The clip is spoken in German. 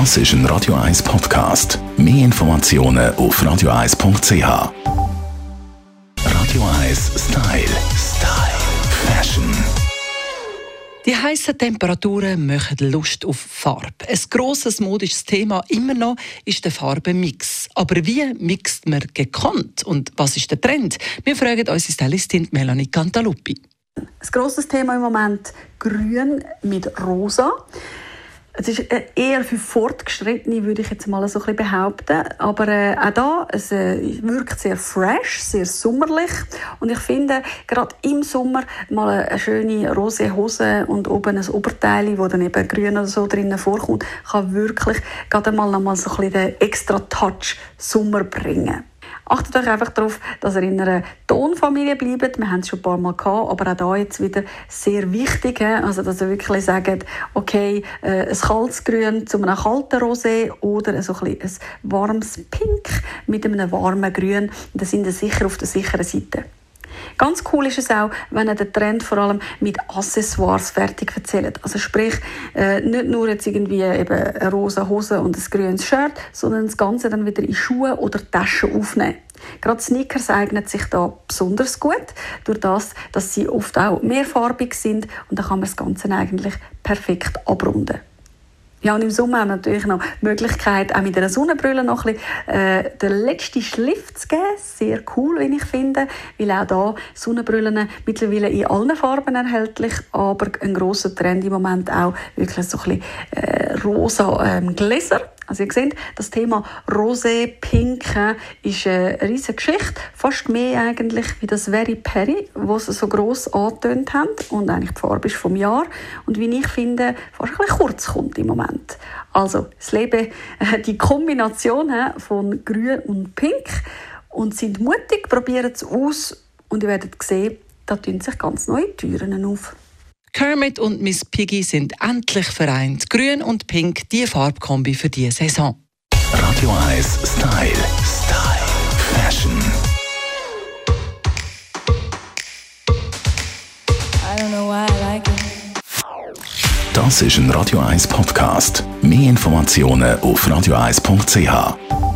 Das ist ein Radio 1 Podcast. Mehr Informationen auf radio1.ch. Radio 1 Style. Style. Fashion. Die heißen Temperaturen machen Lust auf Farbe. Ein grosses modisches Thema immer noch ist der Farbenmix. Aber wie mixt man gekonnt und was ist der Trend? Wir fragen unsere Stylistin Melanie Cantaluppi. Ein grosses Thema im Moment Grün mit Rosa. Es ist äh, eher für Fortgeschrittene, würde ich jetzt mal so ein bisschen behaupten. Aber äh, auch da, es äh, wirkt sehr fresh, sehr sommerlich. Und ich finde, gerade im Sommer mal eine schöne rose Hose und oben ein Oberteil, wo dann eben grün oder so drinnen vorkommt, kann wirklich gerade mal noch mal so ein bisschen den extra Touch Sommer bringen. Achtet euch einfach darauf, dass ihr in einer Tonfamilie bleibt. Wir haben es schon ein paar Mal gehabt, aber auch da jetzt wieder sehr wichtig. Also, dass ihr wirklich sagt, okay, äh, ein kaltes Grün zu einem kalten Rosé oder so ein, ein warmes Pink mit einem warmen Grün. Da sind ihr sicher auf der sicheren Seite. Ganz cool ist es auch, wenn er den Trend vor allem mit Accessoires fertig erzählt. Also sprich, äh, nicht nur jetzt irgendwie eben eine rosa Hose und ein grünes Shirt, sondern das Ganze dann wieder in Schuhe oder Taschen aufnehmen. Gerade Sneakers eignen sich da besonders gut, durch das, dass sie oft auch mehrfarbig sind und dann kann man das Ganze eigentlich perfekt abrunden. Ja, und im Sommer haben wir natürlich noch die Möglichkeit, auch mit einer Sonnenbrille noch ein bisschen, äh, den letzten Schliff zu geben. Sehr cool, wie ich finde, weil auch da Sonnenbrillen mittlerweile in allen Farben erhältlich, aber ein grosser Trend im Moment auch wirklich so ein bisschen äh, rosa ähm, Gläser also ihr seht, das Thema Rosé, Pink ist eine riesige Geschichte. Fast mehr eigentlich wie das Very Perry, was sie so gross angetönt haben. Und eigentlich die Farbe ist vom Jahr. Und wie ich finde, fast ein bisschen kurz kommt im Moment. Also, das Leben, äh, die Kombination von Grün und Pink. Und sind mutig, probieren es aus. Und ihr werdet sehen, da tun sich ganz neue Türen auf. Kermit und Miss Piggy sind endlich vereint. Grün und Pink, die Farbkombi für diese Saison. Radio 1 Style. Style. Fashion. I don't know why I like it. Das ist ein Radio 1 Podcast. Mehr Informationen auf radio1.ch.